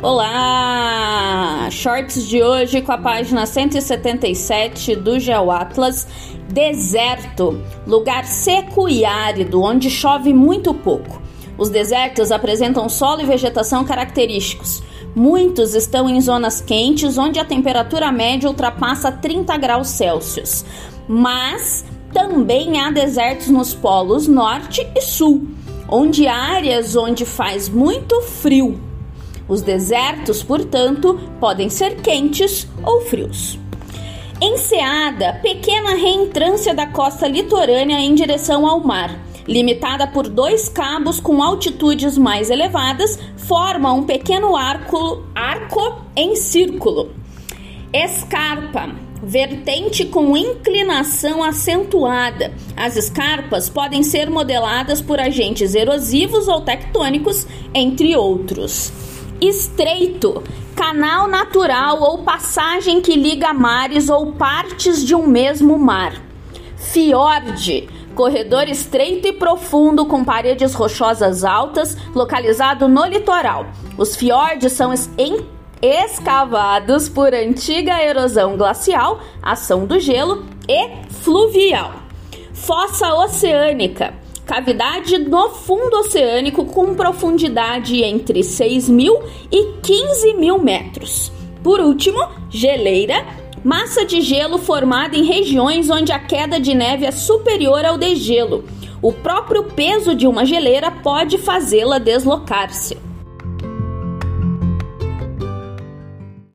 Olá! Shorts de hoje com a página 177 do GeoAtlas. Deserto, lugar seco e árido onde chove muito pouco. Os desertos apresentam solo e vegetação característicos. Muitos estão em zonas quentes onde a temperatura média ultrapassa 30 graus Celsius. Mas também há desertos nos polos norte e sul, onde áreas onde faz muito frio os desertos, portanto, podem ser quentes ou frios. Enseada, pequena reentrância da costa litorânea em direção ao mar. Limitada por dois cabos com altitudes mais elevadas, forma um pequeno arco, arco em círculo. Escarpa, vertente com inclinação acentuada. As escarpas podem ser modeladas por agentes erosivos ou tectônicos, entre outros. Estreito, canal natural ou passagem que liga mares ou partes de um mesmo mar. Fiord, corredor estreito e profundo com paredes rochosas altas, localizado no litoral. Os fiordes são escavados por antiga erosão glacial, ação do gelo e fluvial. Fossa oceânica cavidade no fundo oceânico com profundidade entre 6 mil e 15 mil metros. Por último, geleira, massa de gelo formada em regiões onde a queda de neve é superior ao degelo. O próprio peso de uma geleira pode fazê-la deslocar-se.